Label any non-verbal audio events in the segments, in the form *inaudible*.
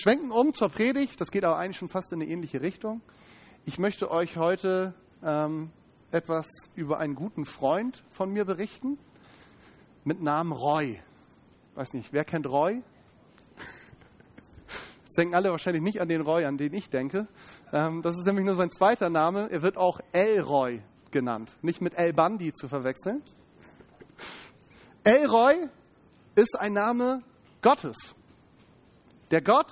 schwenken um zur Predigt. Das geht aber eigentlich schon fast in eine ähnliche Richtung. Ich möchte euch heute ähm, etwas über einen guten Freund von mir berichten mit Namen Roy. Weiß nicht, wer kennt Roy? *laughs* Jetzt denken alle wahrscheinlich nicht an den Roy, an den ich denke. Ähm, das ist nämlich nur sein zweiter Name. Er wird auch Elroy genannt, nicht mit El Bandi zu verwechseln. *laughs* Elroy ist ein Name Gottes. Der Gott,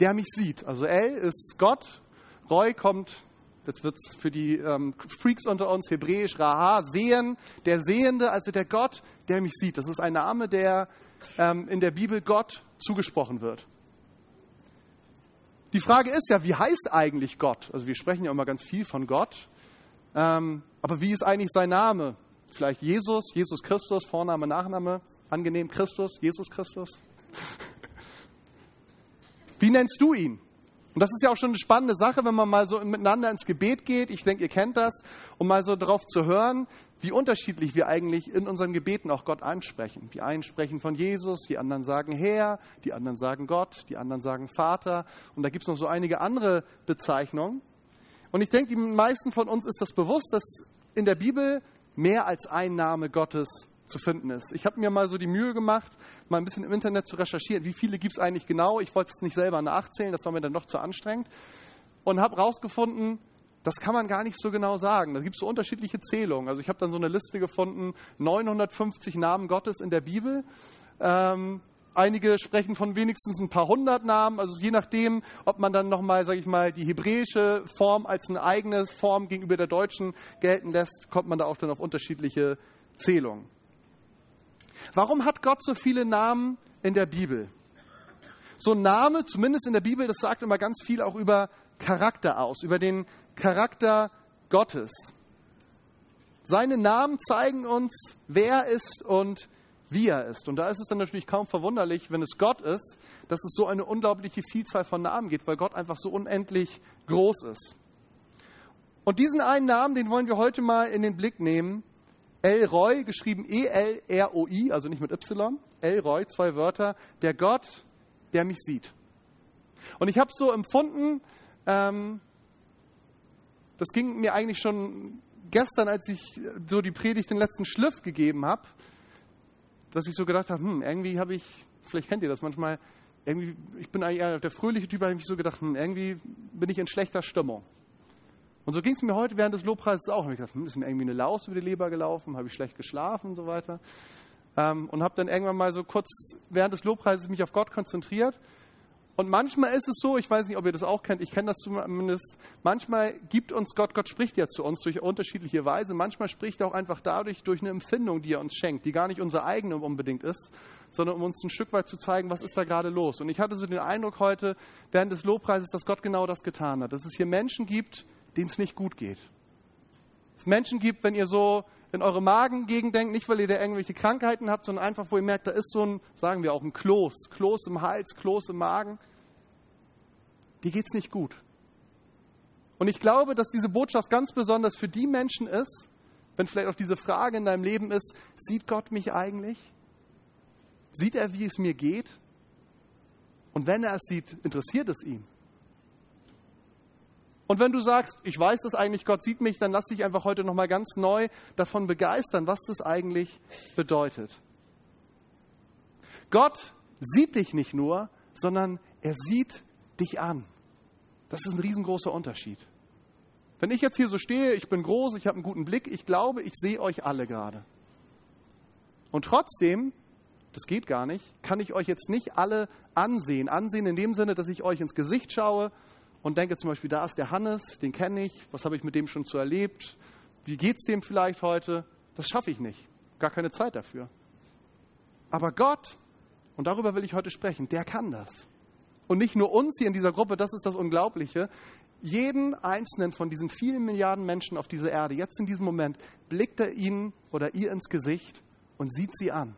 der mich sieht. Also El ist Gott, Roy kommt, jetzt wird für die ähm, Freaks unter uns hebräisch, Raha, sehen, der Sehende, also der Gott, der mich sieht. Das ist ein Name, der ähm, in der Bibel Gott zugesprochen wird. Die Frage ist ja, wie heißt eigentlich Gott? Also wir sprechen ja immer ganz viel von Gott. Ähm, aber wie ist eigentlich sein Name? Vielleicht Jesus, Jesus Christus, Vorname, Nachname, angenehm Christus, Jesus Christus. Wie nennst du ihn? Und das ist ja auch schon eine spannende Sache, wenn man mal so miteinander ins Gebet geht. Ich denke, ihr kennt das, um mal so darauf zu hören, wie unterschiedlich wir eigentlich in unseren Gebeten auch Gott ansprechen. Die einen sprechen von Jesus, die anderen sagen Herr, die anderen sagen Gott, die anderen sagen Vater. Und da gibt es noch so einige andere Bezeichnungen. Und ich denke, den meisten von uns ist das bewusst, dass in der Bibel mehr als ein Name Gottes zu finden ist. Ich habe mir mal so die Mühe gemacht, mal ein bisschen im Internet zu recherchieren, wie viele gibt es eigentlich genau. Ich wollte es nicht selber nachzählen, das war mir dann doch zu anstrengend. Und habe herausgefunden, das kann man gar nicht so genau sagen. Da gibt es so unterschiedliche Zählungen. Also ich habe dann so eine Liste gefunden, 950 Namen Gottes in der Bibel. Ähm, einige sprechen von wenigstens ein paar hundert Namen. Also je nachdem, ob man dann nochmal, sage ich mal, die hebräische Form als eine eigene Form gegenüber der deutschen gelten lässt, kommt man da auch dann auf unterschiedliche Zählungen. Warum hat Gott so viele Namen in der Bibel? So ein Name, zumindest in der Bibel, das sagt immer ganz viel auch über Charakter aus, über den Charakter Gottes. Seine Namen zeigen uns, wer er ist und wie er ist. Und da ist es dann natürlich kaum verwunderlich, wenn es Gott ist, dass es so eine unglaubliche Vielzahl von Namen gibt, weil Gott einfach so unendlich groß ist. Und diesen einen Namen, den wollen wir heute mal in den Blick nehmen. Elroy, geschrieben E-L-R-O-I, also nicht mit Y. Elroy, zwei Wörter. Der Gott, der mich sieht. Und ich habe so empfunden, ähm, das ging mir eigentlich schon gestern, als ich so die Predigt den letzten Schliff gegeben habe, dass ich so gedacht habe, hm, irgendwie habe ich, vielleicht kennt ihr das manchmal, irgendwie, ich bin eigentlich eher der fröhliche Typ, habe ich so gedacht, hm, irgendwie bin ich in schlechter Stimmung. Und so ging es mir heute während des Lobpreises auch. Und ich gedacht, hm, ist mir irgendwie eine Laus über die Leber gelaufen, habe ich schlecht geschlafen und so weiter. Ähm, und habe dann irgendwann mal so kurz während des Lobpreises mich auf Gott konzentriert. Und manchmal ist es so, ich weiß nicht, ob ihr das auch kennt, ich kenne das zumindest, manchmal gibt uns Gott, Gott spricht ja zu uns durch unterschiedliche Weise, manchmal spricht er auch einfach dadurch durch eine Empfindung, die er uns schenkt, die gar nicht unsere eigene unbedingt ist, sondern um uns ein Stück weit zu zeigen, was ist da gerade los. Und ich hatte so den Eindruck heute während des Lobpreises, dass Gott genau das getan hat, dass es hier Menschen gibt, denen es nicht gut geht. Es Menschen gibt, wenn ihr so in eure Magengegend denkt, nicht weil ihr da irgendwelche Krankheiten habt, sondern einfach, wo ihr merkt, da ist so ein, sagen wir auch, ein Kloß, Kloß im Hals, Kloß im Magen. Die geht es nicht gut. Und ich glaube, dass diese Botschaft ganz besonders für die Menschen ist, wenn vielleicht auch diese Frage in deinem Leben ist, sieht Gott mich eigentlich? Sieht er, wie es mir geht? Und wenn er es sieht, interessiert es ihn? Und wenn du sagst, ich weiß das eigentlich, Gott sieht mich, dann lass dich einfach heute nochmal ganz neu davon begeistern, was das eigentlich bedeutet. Gott sieht dich nicht nur, sondern er sieht dich an. Das ist ein riesengroßer Unterschied. Wenn ich jetzt hier so stehe, ich bin groß, ich habe einen guten Blick, ich glaube, ich sehe euch alle gerade. Und trotzdem, das geht gar nicht, kann ich euch jetzt nicht alle ansehen. Ansehen in dem Sinne, dass ich euch ins Gesicht schaue und denke zum Beispiel, da ist der Hannes, den kenne ich, was habe ich mit dem schon so erlebt, wie geht es dem vielleicht heute? Das schaffe ich nicht, gar keine Zeit dafür. Aber Gott, und darüber will ich heute sprechen, der kann das. Und nicht nur uns hier in dieser Gruppe, das ist das Unglaubliche. Jeden einzelnen von diesen vielen Milliarden Menschen auf dieser Erde, jetzt in diesem Moment, blickt er ihnen oder ihr ins Gesicht und sieht sie an.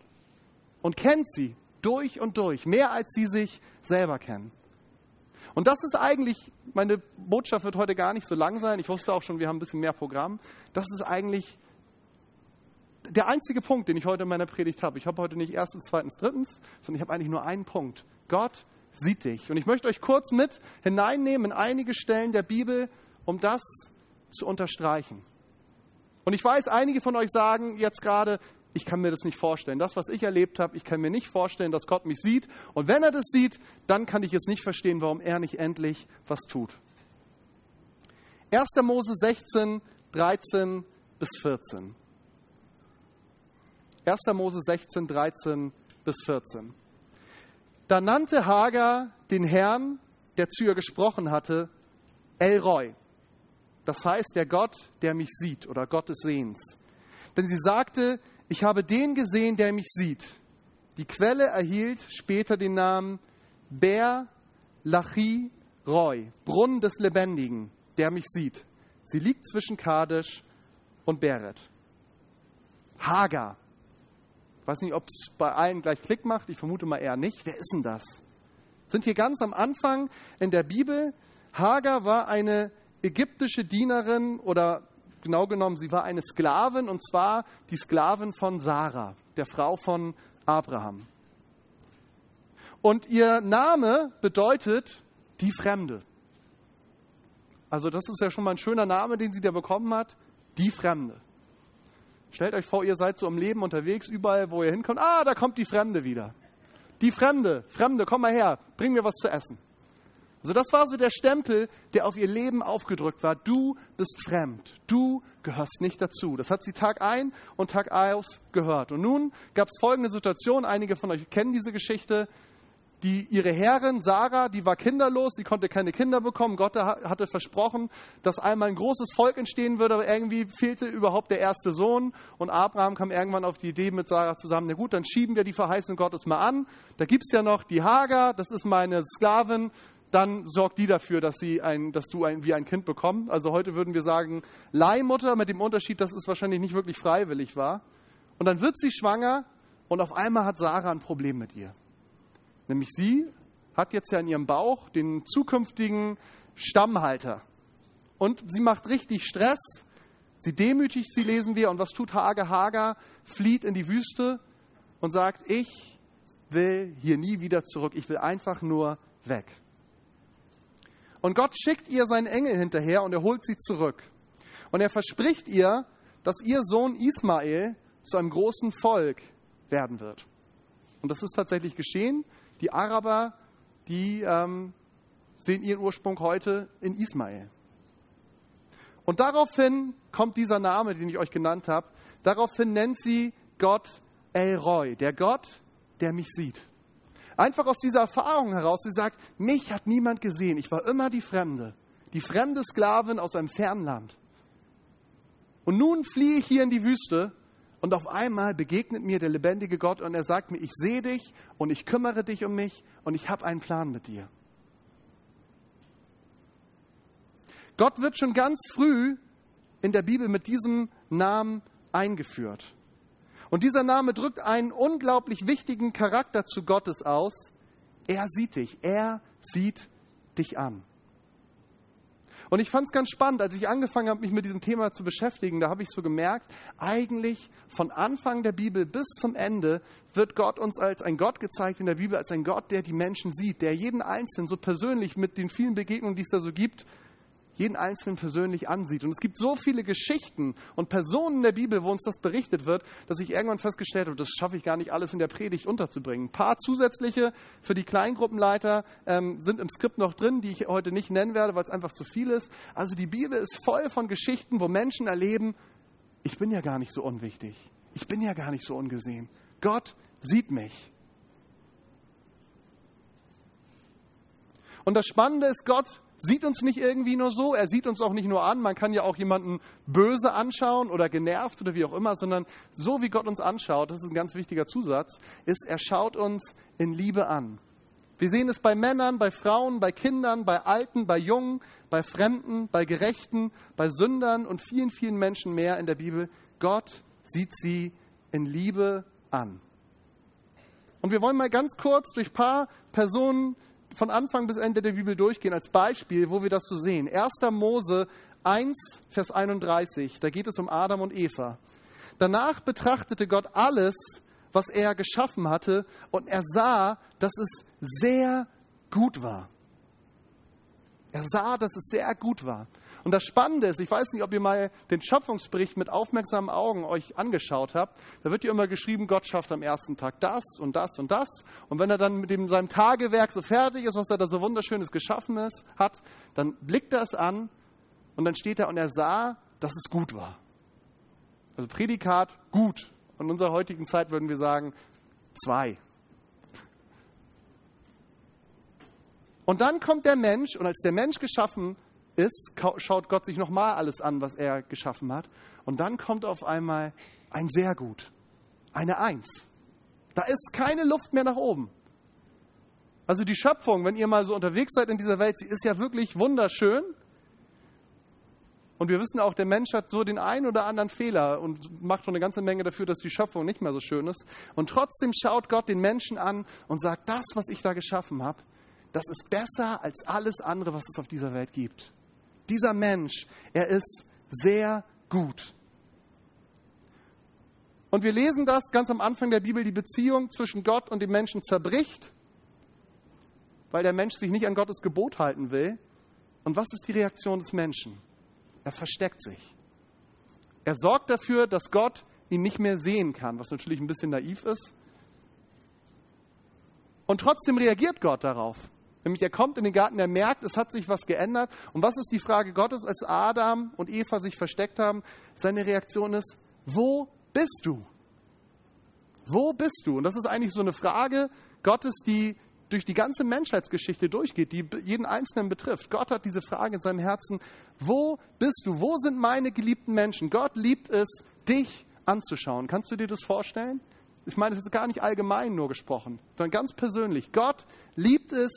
Und kennt sie durch und durch, mehr als sie sich selber kennen. Und das ist eigentlich, meine Botschaft wird heute gar nicht so lang sein. Ich wusste auch schon, wir haben ein bisschen mehr Programm. Das ist eigentlich der einzige Punkt, den ich heute in meiner Predigt habe. Ich habe heute nicht erstens, zweitens, drittens, sondern ich habe eigentlich nur einen Punkt. Gott sieht dich. Und ich möchte euch kurz mit hineinnehmen in einige Stellen der Bibel, um das zu unterstreichen. Und ich weiß, einige von euch sagen jetzt gerade, ich kann mir das nicht vorstellen. Das, was ich erlebt habe, ich kann mir nicht vorstellen, dass Gott mich sieht. Und wenn er das sieht, dann kann ich es nicht verstehen, warum er nicht endlich was tut. 1. Mose 16, 13 bis 14. 1. Mose 16, 13 bis 14. Da nannte Hagar den Herrn, der zu ihr gesprochen hatte, Elroy. Das heißt, der Gott, der mich sieht oder Gott des Sehens. Denn sie sagte, ich habe den gesehen, der mich sieht. Die Quelle erhielt später den Namen Ber Lachi Roy, Brunnen des Lebendigen, der mich sieht. Sie liegt zwischen Kadesh und Beret. Hagar. Ich weiß nicht, ob es bei allen gleich Klick macht. Ich vermute mal eher nicht. Wer ist denn das? Sind hier ganz am Anfang in der Bibel. Hagar war eine ägyptische Dienerin oder genau genommen, sie war eine Sklavin und zwar die Sklavin von Sarah, der Frau von Abraham. Und ihr Name bedeutet die Fremde. Also das ist ja schon mal ein schöner Name, den sie da bekommen hat, die Fremde. Stellt euch vor, ihr seid so im Leben unterwegs, überall, wo ihr hinkommt. Ah, da kommt die Fremde wieder. Die Fremde, Fremde, komm mal her, bring mir was zu essen. Also das war so der Stempel, der auf ihr Leben aufgedrückt war. Du bist fremd. Du gehörst nicht dazu. Das hat sie Tag ein und Tag aus gehört. Und nun gab es folgende Situation. Einige von euch kennen diese Geschichte die, ihre Herrin Sarah, die war kinderlos, sie konnte keine Kinder bekommen. Gott hatte versprochen, dass einmal ein großes Volk entstehen würde, aber irgendwie fehlte überhaupt der erste Sohn. Und Abraham kam irgendwann auf die Idee mit Sarah zusammen, na gut, dann schieben wir die Verheißung Gottes mal an. Da gibt es ja noch die Hagar, das ist meine Sklavin, dann sorgt die dafür, dass, sie ein, dass du ein, wie ein Kind bekommst. Also heute würden wir sagen Leihmutter, mit dem Unterschied, dass es wahrscheinlich nicht wirklich freiwillig war. Und dann wird sie schwanger und auf einmal hat Sarah ein Problem mit ihr. Nämlich sie hat jetzt ja in ihrem Bauch den zukünftigen Stammhalter. Und sie macht richtig Stress. Sie demütigt sie, lesen wir. Und was tut Hager? Hager flieht in die Wüste und sagt, ich will hier nie wieder zurück. Ich will einfach nur weg. Und Gott schickt ihr seinen Engel hinterher und er holt sie zurück. Und er verspricht ihr, dass ihr Sohn Ismael zu einem großen Volk werden wird. Und das ist tatsächlich geschehen. Die Araber, die ähm, sehen ihren Ursprung heute in Ismael. Und daraufhin kommt dieser Name, den ich euch genannt habe. Daraufhin nennt sie Gott El Roy, der Gott, der mich sieht. Einfach aus dieser Erfahrung heraus, sie sagt, mich hat niemand gesehen. Ich war immer die Fremde, die fremde Sklavin aus einem fernen Land. Und nun fliehe ich hier in die Wüste und auf einmal begegnet mir der lebendige Gott und er sagt mir, ich sehe dich und ich kümmere dich um mich und ich habe einen Plan mit dir. Gott wird schon ganz früh in der Bibel mit diesem Namen eingeführt. Und dieser Name drückt einen unglaublich wichtigen Charakter zu Gottes aus. Er sieht dich, er sieht dich an. Und ich fand es ganz spannend, als ich angefangen habe, mich mit diesem Thema zu beschäftigen, da habe ich so gemerkt, eigentlich von Anfang der Bibel bis zum Ende wird Gott uns als ein Gott gezeigt in der Bibel, als ein Gott, der die Menschen sieht, der jeden Einzelnen so persönlich mit den vielen Begegnungen, die es da so gibt, jeden Einzelnen persönlich ansieht. Und es gibt so viele Geschichten und Personen in der Bibel, wo uns das berichtet wird, dass ich irgendwann festgestellt habe, das schaffe ich gar nicht alles in der Predigt unterzubringen. Ein paar zusätzliche für die Kleingruppenleiter ähm, sind im Skript noch drin, die ich heute nicht nennen werde, weil es einfach zu viel ist. Also die Bibel ist voll von Geschichten, wo Menschen erleben, ich bin ja gar nicht so unwichtig. Ich bin ja gar nicht so ungesehen. Gott sieht mich. Und das Spannende ist, Gott sieht uns nicht irgendwie nur so, er sieht uns auch nicht nur an, man kann ja auch jemanden böse anschauen oder genervt oder wie auch immer, sondern so wie Gott uns anschaut, das ist ein ganz wichtiger Zusatz, ist, er schaut uns in Liebe an. Wir sehen es bei Männern, bei Frauen, bei Kindern, bei Alten, bei Jungen, bei Fremden, bei Gerechten, bei Sündern und vielen, vielen Menschen mehr in der Bibel. Gott sieht sie in Liebe an. Und wir wollen mal ganz kurz durch ein paar Personen von Anfang bis Ende der Bibel durchgehen als Beispiel, wo wir das so sehen. 1. Mose 1, Vers 31, da geht es um Adam und Eva. Danach betrachtete Gott alles, was er geschaffen hatte, und er sah, dass es sehr gut war. Er sah, dass es sehr gut war. Und das Spannende ist, ich weiß nicht, ob ihr mal den Schöpfungsbericht mit aufmerksamen Augen euch angeschaut habt. Da wird ja immer geschrieben, Gott schafft am ersten Tag das und das und das. Und wenn er dann mit dem, seinem Tagewerk so fertig ist, was er da so wunderschönes geschaffen ist, hat, dann blickt er es an und dann steht er und er sah, dass es gut war. Also Prädikat gut. Und in unserer heutigen Zeit würden wir sagen zwei. Und dann kommt der Mensch und als der Mensch geschaffen ist, schaut Gott sich nochmal alles an, was er geschaffen hat. Und dann kommt auf einmal ein sehr gut, eine Eins. Da ist keine Luft mehr nach oben. Also die Schöpfung, wenn ihr mal so unterwegs seid in dieser Welt, sie ist ja wirklich wunderschön. Und wir wissen auch, der Mensch hat so den einen oder anderen Fehler und macht schon eine ganze Menge dafür, dass die Schöpfung nicht mehr so schön ist. Und trotzdem schaut Gott den Menschen an und sagt, das, was ich da geschaffen habe, das ist besser als alles andere, was es auf dieser Welt gibt. Dieser Mensch, er ist sehr gut. Und wir lesen das ganz am Anfang der Bibel, die Beziehung zwischen Gott und dem Menschen zerbricht, weil der Mensch sich nicht an Gottes Gebot halten will. Und was ist die Reaktion des Menschen? Er versteckt sich. Er sorgt dafür, dass Gott ihn nicht mehr sehen kann, was natürlich ein bisschen naiv ist. Und trotzdem reagiert Gott darauf. Nämlich er kommt in den Garten, er merkt, es hat sich was geändert. Und was ist die Frage Gottes, als Adam und Eva sich versteckt haben? Seine Reaktion ist, wo bist du? Wo bist du? Und das ist eigentlich so eine Frage Gottes, die durch die ganze Menschheitsgeschichte durchgeht, die jeden Einzelnen betrifft. Gott hat diese Frage in seinem Herzen, wo bist du? Wo sind meine geliebten Menschen? Gott liebt es, dich anzuschauen. Kannst du dir das vorstellen? Ich meine, das ist gar nicht allgemein nur gesprochen, sondern ganz persönlich. Gott liebt es,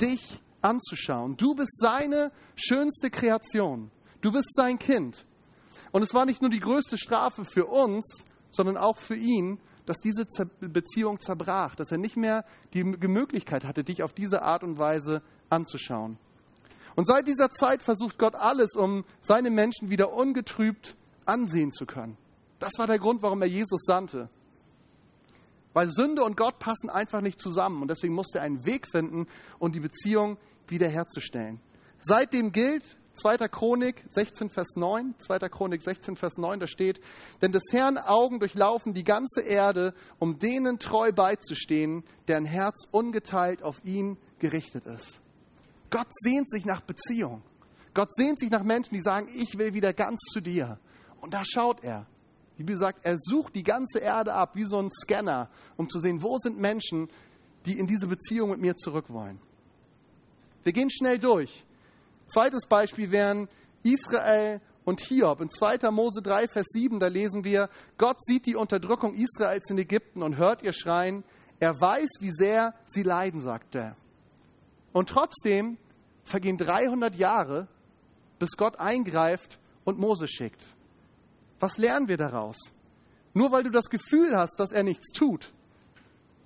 dich anzuschauen. Du bist seine schönste Kreation. Du bist sein Kind. Und es war nicht nur die größte Strafe für uns, sondern auch für ihn, dass diese Beziehung zerbrach, dass er nicht mehr die Möglichkeit hatte, dich auf diese Art und Weise anzuschauen. Und seit dieser Zeit versucht Gott alles, um seine Menschen wieder ungetrübt ansehen zu können. Das war der Grund, warum er Jesus sandte. Weil Sünde und Gott passen einfach nicht zusammen. Und deswegen musste er einen Weg finden, um die Beziehung wiederherzustellen. Seitdem gilt 2. Chronik 16, Vers 9, 2. Chronik 16, Vers 9, da steht, denn des Herrn Augen durchlaufen die ganze Erde, um denen treu beizustehen, deren Herz ungeteilt auf ihn gerichtet ist. Gott sehnt sich nach Beziehung. Gott sehnt sich nach Menschen, die sagen, ich will wieder ganz zu dir. Und da schaut er. Die Bibel sagt, er sucht die ganze Erde ab, wie so ein Scanner, um zu sehen, wo sind Menschen, die in diese Beziehung mit mir zurück wollen. Wir gehen schnell durch. Zweites Beispiel wären Israel und Hiob. In 2. Mose 3, Vers 7, da lesen wir, Gott sieht die Unterdrückung Israels in Ägypten und hört ihr Schreien. Er weiß, wie sehr sie leiden, sagt er. Und trotzdem vergehen 300 Jahre, bis Gott eingreift und Mose schickt. Was lernen wir daraus? Nur weil du das Gefühl hast, dass er nichts tut,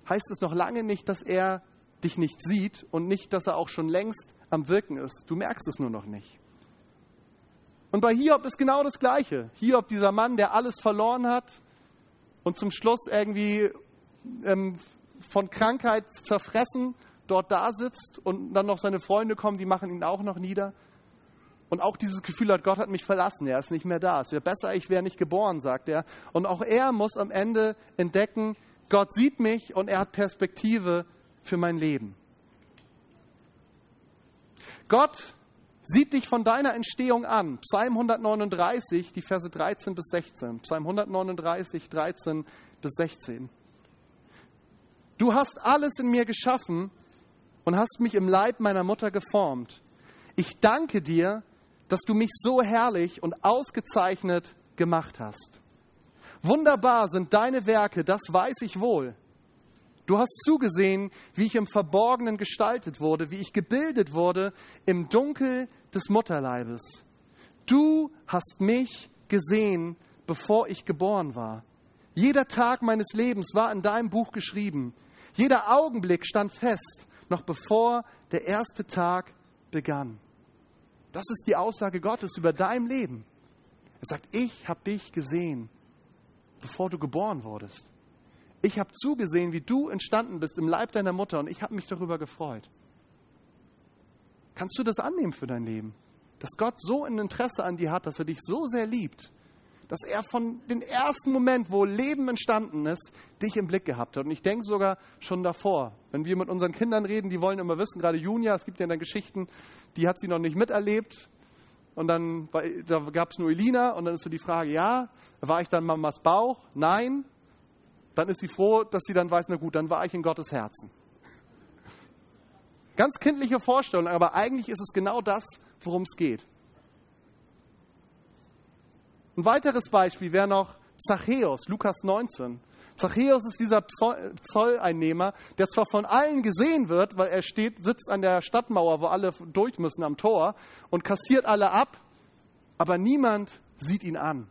heißt es noch lange nicht, dass er dich nicht sieht und nicht, dass er auch schon längst am Wirken ist. Du merkst es nur noch nicht. Und bei Hiob ist genau das Gleiche. Hiob, dieser Mann, der alles verloren hat und zum Schluss irgendwie ähm, von Krankheit zerfressen dort da sitzt und dann noch seine Freunde kommen, die machen ihn auch noch nieder und auch dieses Gefühl hat, Gott hat mich verlassen, er ist nicht mehr da. Es wäre besser, ich wäre nicht geboren, sagt er. Und auch er muss am Ende entdecken, Gott sieht mich und er hat Perspektive für mein Leben. Gott sieht dich von deiner Entstehung an. Psalm 139, die Verse 13 bis 16. Psalm 139, 13 bis 16. Du hast alles in mir geschaffen und hast mich im Leib meiner Mutter geformt. Ich danke dir, dass du mich so herrlich und ausgezeichnet gemacht hast. Wunderbar sind deine Werke, das weiß ich wohl. Du hast zugesehen, wie ich im Verborgenen gestaltet wurde, wie ich gebildet wurde im Dunkel des Mutterleibes. Du hast mich gesehen, bevor ich geboren war. Jeder Tag meines Lebens war in deinem Buch geschrieben. Jeder Augenblick stand fest, noch bevor der erste Tag begann. Das ist die Aussage Gottes über dein Leben. Er sagt, ich habe dich gesehen, bevor du geboren wurdest. Ich habe zugesehen, wie du entstanden bist im Leib deiner Mutter und ich habe mich darüber gefreut. Kannst du das annehmen für dein Leben? Dass Gott so ein Interesse an dir hat, dass er dich so sehr liebt, dass er von dem ersten Moment, wo Leben entstanden ist, dich im Blick gehabt hat. Und ich denke sogar schon davor, wenn wir mit unseren Kindern reden, die wollen immer wissen, gerade Junia, es gibt ja dann Geschichten, die hat sie noch nicht miterlebt. Und dann da gab es nur Elina und dann ist so die Frage, ja, war ich dann Mamas Bauch? Nein. Dann ist sie froh, dass sie dann weiß, na gut, dann war ich in Gottes Herzen. Ganz kindliche Vorstellung, aber eigentlich ist es genau das, worum es geht. Ein weiteres Beispiel wäre noch Zachäus, Lukas 19. Zachäus ist dieser Zolleinnehmer, der zwar von allen gesehen wird, weil er steht, sitzt an der Stadtmauer, wo alle durch müssen am Tor und kassiert alle ab, aber niemand sieht ihn an,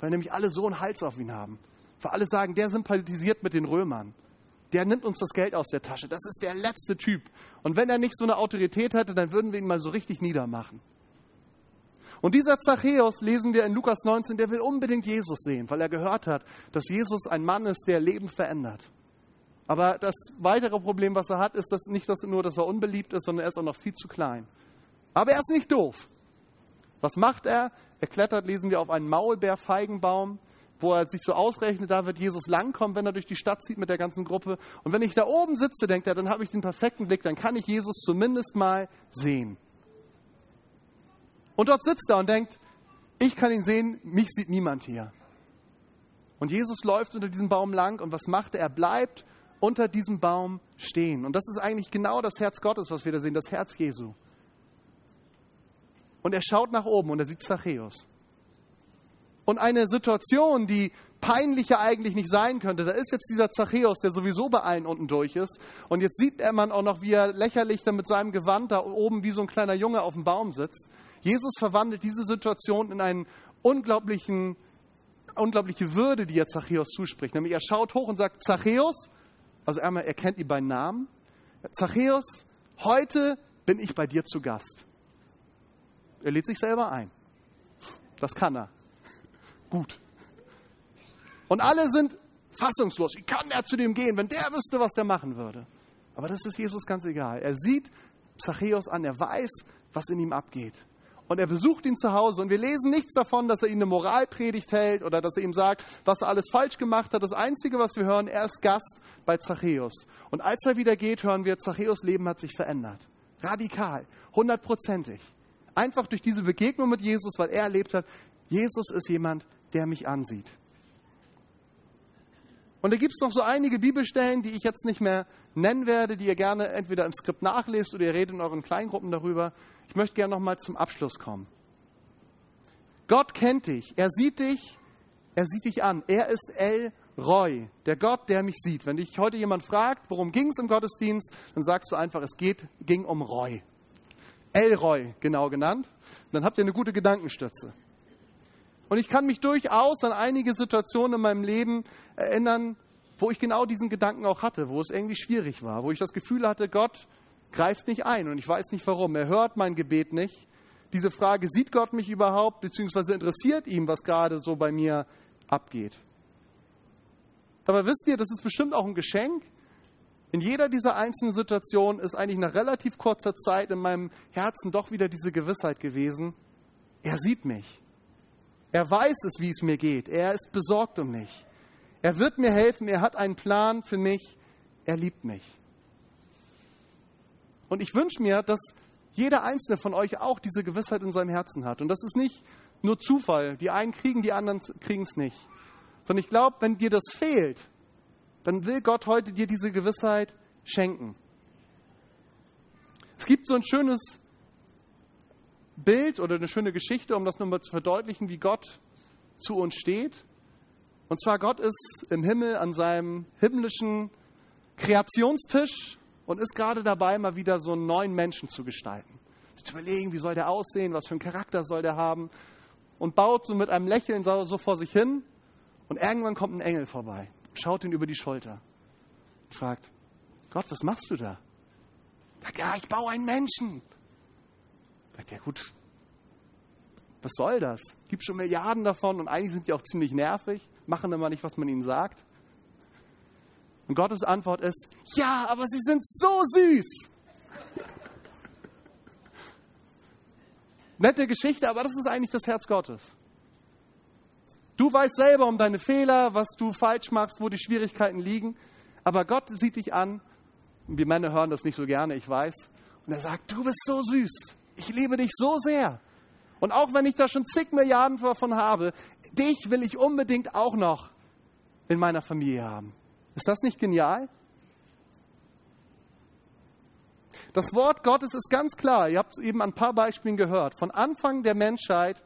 weil nämlich alle so einen Hals auf ihn haben. Weil alle sagen, der sympathisiert mit den Römern. Der nimmt uns das Geld aus der Tasche. Das ist der letzte Typ. Und wenn er nicht so eine Autorität hätte, dann würden wir ihn mal so richtig niedermachen. Und dieser Zachäus, lesen wir in Lukas 19, der will unbedingt Jesus sehen, weil er gehört hat, dass Jesus ein Mann ist, der Leben verändert. Aber das weitere Problem, was er hat, ist dass nicht dass nur, dass er unbeliebt ist, sondern er ist auch noch viel zu klein. Aber er ist nicht doof. Was macht er? Er klettert, lesen wir, auf einen Maulbeerfeigenbaum, wo er sich so ausrechnet, da wird Jesus langkommen, wenn er durch die Stadt zieht mit der ganzen Gruppe. Und wenn ich da oben sitze, denkt er, dann habe ich den perfekten Blick, dann kann ich Jesus zumindest mal sehen. Und dort sitzt er und denkt, ich kann ihn sehen, mich sieht niemand hier. Und Jesus läuft unter diesem Baum lang und was macht er? Er bleibt unter diesem Baum stehen. Und das ist eigentlich genau das Herz Gottes, was wir da sehen, das Herz Jesu. Und er schaut nach oben und er sieht Zachäus. Und eine Situation, die peinlicher eigentlich nicht sein könnte, da ist jetzt dieser Zachäus, der sowieso bei allen unten durch ist. Und jetzt sieht man auch noch, wie er lächerlich da mit seinem Gewand da oben wie so ein kleiner Junge auf dem Baum sitzt. Jesus verwandelt diese Situation in einen unglaublichen, unglaubliche Würde, die er Zachäus zuspricht. Nämlich er schaut hoch und sagt, Zachäus, also einmal, er kennt ihn bei Namen. Zachäus, heute bin ich bei dir zu Gast. Er lädt sich selber ein. Das kann er. Gut. Und alle sind fassungslos. Wie kann er zu dem gehen, wenn der wüsste, was der machen würde? Aber das ist Jesus ganz egal. Er sieht Zachäus an, er weiß, was in ihm abgeht und er besucht ihn zu Hause und wir lesen nichts davon, dass er ihm eine Moralpredigt hält oder dass er ihm sagt, was er alles falsch gemacht hat. Das Einzige, was wir hören, er ist Gast bei Zachäus. Und als er wieder geht, hören wir, Zachäus Leben hat sich verändert. Radikal, hundertprozentig. Einfach durch diese Begegnung mit Jesus, weil er erlebt hat, Jesus ist jemand, der mich ansieht. Und da gibt es noch so einige Bibelstellen, die ich jetzt nicht mehr nennen werde, die ihr gerne entweder im Skript nachlest oder ihr redet in euren Kleingruppen darüber. Ich möchte gerne noch mal zum Abschluss kommen. Gott kennt dich, er sieht dich, er sieht dich an. Er ist El Roy, der Gott, der mich sieht. Wenn dich heute jemand fragt, worum ging es im Gottesdienst, dann sagst du einfach, es geht, ging um Roy. El Roy, genau genannt. Dann habt ihr eine gute Gedankenstütze. Und ich kann mich durchaus an einige Situationen in meinem Leben erinnern, wo ich genau diesen Gedanken auch hatte, wo es irgendwie schwierig war, wo ich das Gefühl hatte, Gott greift nicht ein und ich weiß nicht warum. Er hört mein Gebet nicht. Diese Frage, sieht Gott mich überhaupt, beziehungsweise interessiert ihm, was gerade so bei mir abgeht. Aber wisst ihr, das ist bestimmt auch ein Geschenk. In jeder dieser einzelnen Situationen ist eigentlich nach relativ kurzer Zeit in meinem Herzen doch wieder diese Gewissheit gewesen, er sieht mich. Er weiß es, wie es mir geht. Er ist besorgt um mich. Er wird mir helfen. Er hat einen Plan für mich. Er liebt mich. Und ich wünsche mir, dass jeder einzelne von euch auch diese Gewissheit in seinem Herzen hat. Und das ist nicht nur Zufall. Die einen kriegen, die anderen kriegen es nicht. Sondern ich glaube, wenn dir das fehlt, dann will Gott heute dir diese Gewissheit schenken. Es gibt so ein schönes Bild oder eine schöne Geschichte, um das nochmal zu verdeutlichen, wie Gott zu uns steht. Und zwar Gott ist im Himmel an seinem himmlischen Kreationstisch und ist gerade dabei, mal wieder so einen neuen Menschen zu gestalten. Sich zu überlegen, wie soll der aussehen, was für einen Charakter soll der haben. Und baut so mit einem Lächeln so vor sich hin. Und irgendwann kommt ein Engel vorbei, schaut ihn über die Schulter und fragt, Gott, was machst du da? Sagt, ja, ich baue einen Menschen. Sagt er, gut, was soll das? Gibt schon Milliarden davon und eigentlich sind die auch ziemlich nervig, machen immer nicht, was man ihnen sagt. Und Gottes Antwort ist, ja, aber sie sind so süß. *laughs* Nette Geschichte, aber das ist eigentlich das Herz Gottes. Du weißt selber um deine Fehler, was du falsch machst, wo die Schwierigkeiten liegen. Aber Gott sieht dich an. Und wir Männer hören das nicht so gerne, ich weiß. Und er sagt, du bist so süß. Ich liebe dich so sehr. Und auch wenn ich da schon zig Milliarden davon habe, dich will ich unbedingt auch noch in meiner Familie haben. Ist das nicht genial? Das Wort Gottes ist ganz klar. Ihr habt es eben an ein paar Beispielen gehört. Von Anfang der Menschheit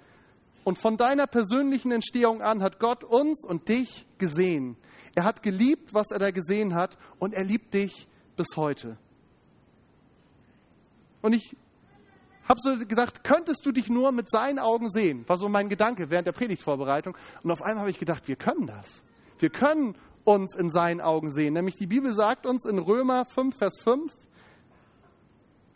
und von deiner persönlichen Entstehung an hat Gott uns und dich gesehen. Er hat geliebt, was er da gesehen hat, und er liebt dich bis heute. Und ich habe so gesagt, könntest du dich nur mit seinen Augen sehen? War so mein Gedanke während der Predigtvorbereitung. Und auf einmal habe ich gedacht, wir können das. Wir können uns in seinen Augen sehen. Nämlich die Bibel sagt uns in Römer 5, Vers 5,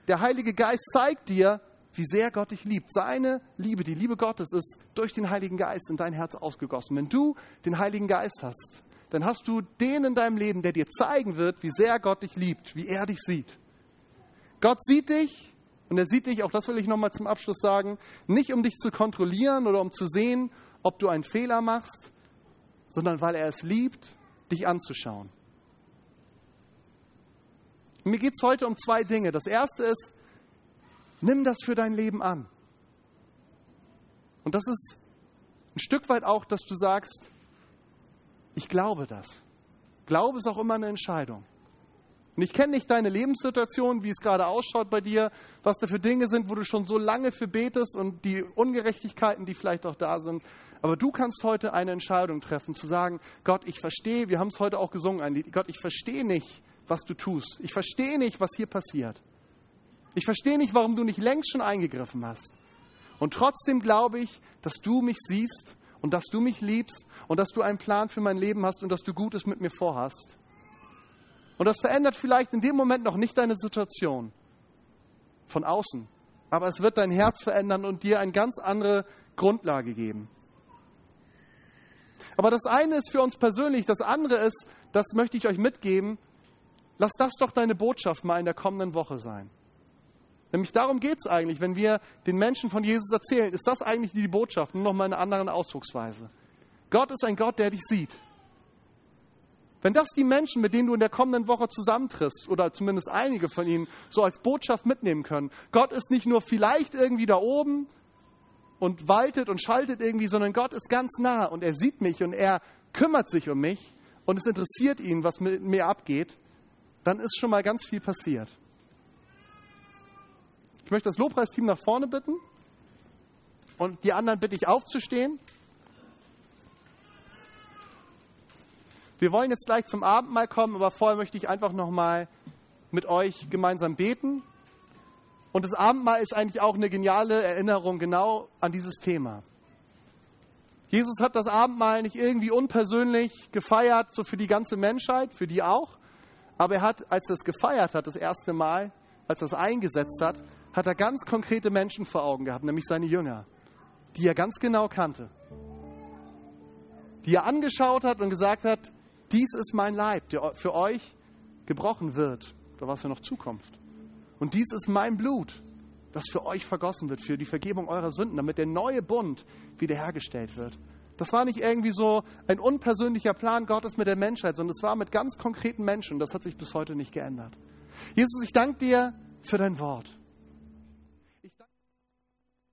der Heilige Geist zeigt dir, wie sehr Gott dich liebt. Seine Liebe, die Liebe Gottes ist durch den Heiligen Geist in dein Herz ausgegossen. Wenn du den Heiligen Geist hast, dann hast du den in deinem Leben, der dir zeigen wird, wie sehr Gott dich liebt, wie er dich sieht. Gott sieht dich und er sieht dich, auch das will ich nochmal zum Abschluss sagen, nicht um dich zu kontrollieren oder um zu sehen, ob du einen Fehler machst, sondern weil er es liebt, dich anzuschauen. Mir geht es heute um zwei Dinge. Das erste ist, nimm das für dein Leben an. Und das ist ein Stück weit auch, dass du sagst, ich glaube das. Glaube ist auch immer eine Entscheidung. Und ich kenne nicht deine Lebenssituation, wie es gerade ausschaut bei dir, was da für Dinge sind, wo du schon so lange für betest und die Ungerechtigkeiten, die vielleicht auch da sind. Aber du kannst heute eine Entscheidung treffen, zu sagen, Gott, ich verstehe, wir haben es heute auch gesungen, ein Lied, Gott, ich verstehe nicht, was du tust. Ich verstehe nicht, was hier passiert. Ich verstehe nicht, warum du nicht längst schon eingegriffen hast. Und trotzdem glaube ich, dass du mich siehst und dass du mich liebst und dass du einen Plan für mein Leben hast und dass du Gutes mit mir vorhast. Und das verändert vielleicht in dem Moment noch nicht deine Situation von außen, aber es wird dein Herz verändern und dir eine ganz andere Grundlage geben. Aber das eine ist für uns persönlich, das andere ist, das möchte ich euch mitgeben, lass das doch deine Botschaft mal in der kommenden Woche sein. Nämlich darum geht es eigentlich, wenn wir den Menschen von Jesus erzählen, ist das eigentlich die Botschaft, nur noch mal in einer anderen Ausdrucksweise. Gott ist ein Gott, der dich sieht. Wenn das die Menschen, mit denen du in der kommenden Woche zusammentriffst, oder zumindest einige von ihnen, so als Botschaft mitnehmen können, Gott ist nicht nur vielleicht irgendwie da oben und waltet und schaltet irgendwie, sondern Gott ist ganz nah und er sieht mich und er kümmert sich um mich und es interessiert ihn, was mit mir abgeht, dann ist schon mal ganz viel passiert. Ich möchte das Lobpreisteam nach vorne bitten und die anderen bitte ich aufzustehen. Wir wollen jetzt gleich zum Abendmahl kommen, aber vorher möchte ich einfach nochmal mit euch gemeinsam beten. Und das Abendmahl ist eigentlich auch eine geniale Erinnerung genau an dieses Thema. Jesus hat das Abendmahl nicht irgendwie unpersönlich gefeiert, so für die ganze Menschheit, für die auch. Aber er hat, als er es gefeiert hat, das erste Mal, als er es eingesetzt hat, hat er ganz konkrete Menschen vor Augen gehabt, nämlich seine Jünger, die er ganz genau kannte. Die er angeschaut hat und gesagt hat, dies ist mein Leib, der für euch gebrochen wird, da war es ja noch Zukunft. Und dies ist mein Blut, das für euch vergossen wird, für die Vergebung eurer Sünden, damit der neue Bund wiederhergestellt wird. Das war nicht irgendwie so ein unpersönlicher Plan Gottes mit der Menschheit, sondern es war mit ganz konkreten Menschen. Das hat sich bis heute nicht geändert. Jesus, ich danke dir für dein Wort.